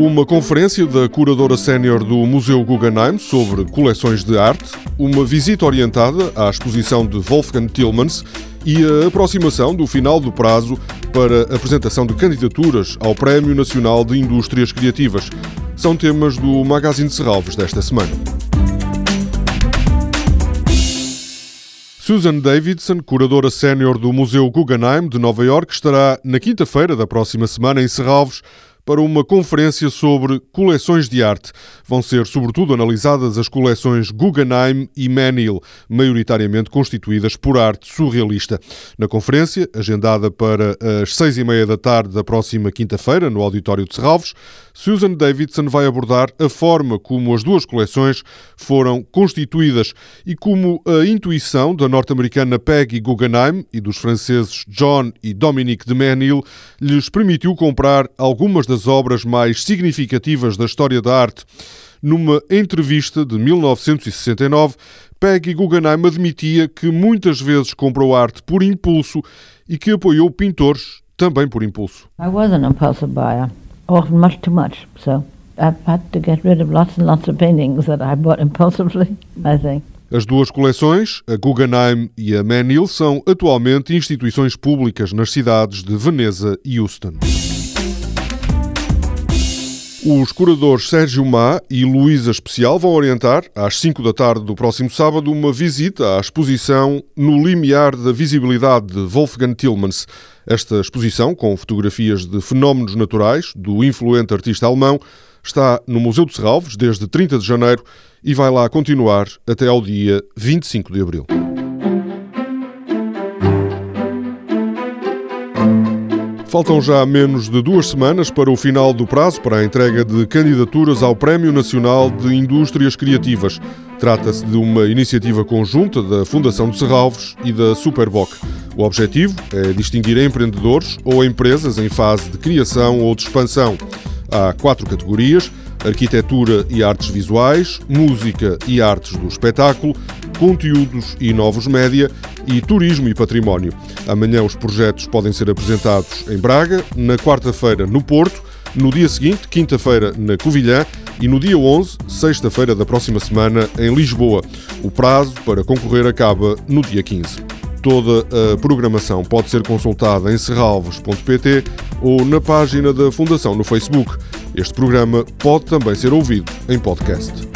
Uma conferência da curadora sénior do Museu Guggenheim sobre coleções de arte, uma visita orientada à exposição de Wolfgang Tillmans e a aproximação do final do prazo para apresentação de candidaturas ao Prémio Nacional de Indústrias Criativas. São temas do Magazine de Serralves desta semana. Susan Davidson, curadora sénior do Museu Guggenheim de Nova York, estará na quinta-feira da próxima semana em Serralves para uma conferência sobre coleções de arte. Vão ser, sobretudo, analisadas as coleções Guggenheim e Menil, maioritariamente constituídas por arte surrealista. Na conferência, agendada para as seis e meia da tarde da próxima quinta-feira, no Auditório de Serralves, Susan Davidson vai abordar a forma como as duas coleções foram constituídas e como a intuição da norte-americana Peggy Guggenheim e dos franceses John e Dominique de Menil lhes permitiu comprar algumas das obras mais significativas da história da arte. Numa entrevista de 1969, Peggy Guggenheim admitia que muitas vezes comprou arte por impulso e que apoiou pintores também por impulso. I was an impulsive buyer, often much too much, so I've had to get rid of lots and lots of paintings that I bought impulsively, I think. As duas coleções, a Guggenheim e a Menil, são atualmente instituições públicas nas cidades de Veneza e Houston. Os curadores Sérgio Má e Luísa Especial vão orientar, às 5 da tarde do próximo sábado, uma visita à exposição No Limiar da Visibilidade de Wolfgang Tillmans. Esta exposição, com fotografias de fenómenos naturais do influente artista alemão, está no Museu de Serralves desde 30 de janeiro e vai lá continuar até ao dia 25 de abril. Faltam já menos de duas semanas para o final do prazo para a entrega de candidaturas ao Prémio Nacional de Indústrias Criativas. Trata-se de uma iniciativa conjunta da Fundação de Serralves e da Superboc. O objetivo é distinguir empreendedores ou empresas em fase de criação ou de expansão. Há quatro categorias: arquitetura e artes visuais, música e artes do espetáculo, conteúdos e novos média e turismo e património. Amanhã os projetos podem ser apresentados em Braga, na quarta-feira no Porto, no dia seguinte, quinta-feira, na Covilhã e no dia 11, sexta-feira da próxima semana, em Lisboa. O prazo para concorrer acaba no dia 15. Toda a programação pode ser consultada em serralvos.pt ou na página da Fundação no Facebook. Este programa pode também ser ouvido em podcast.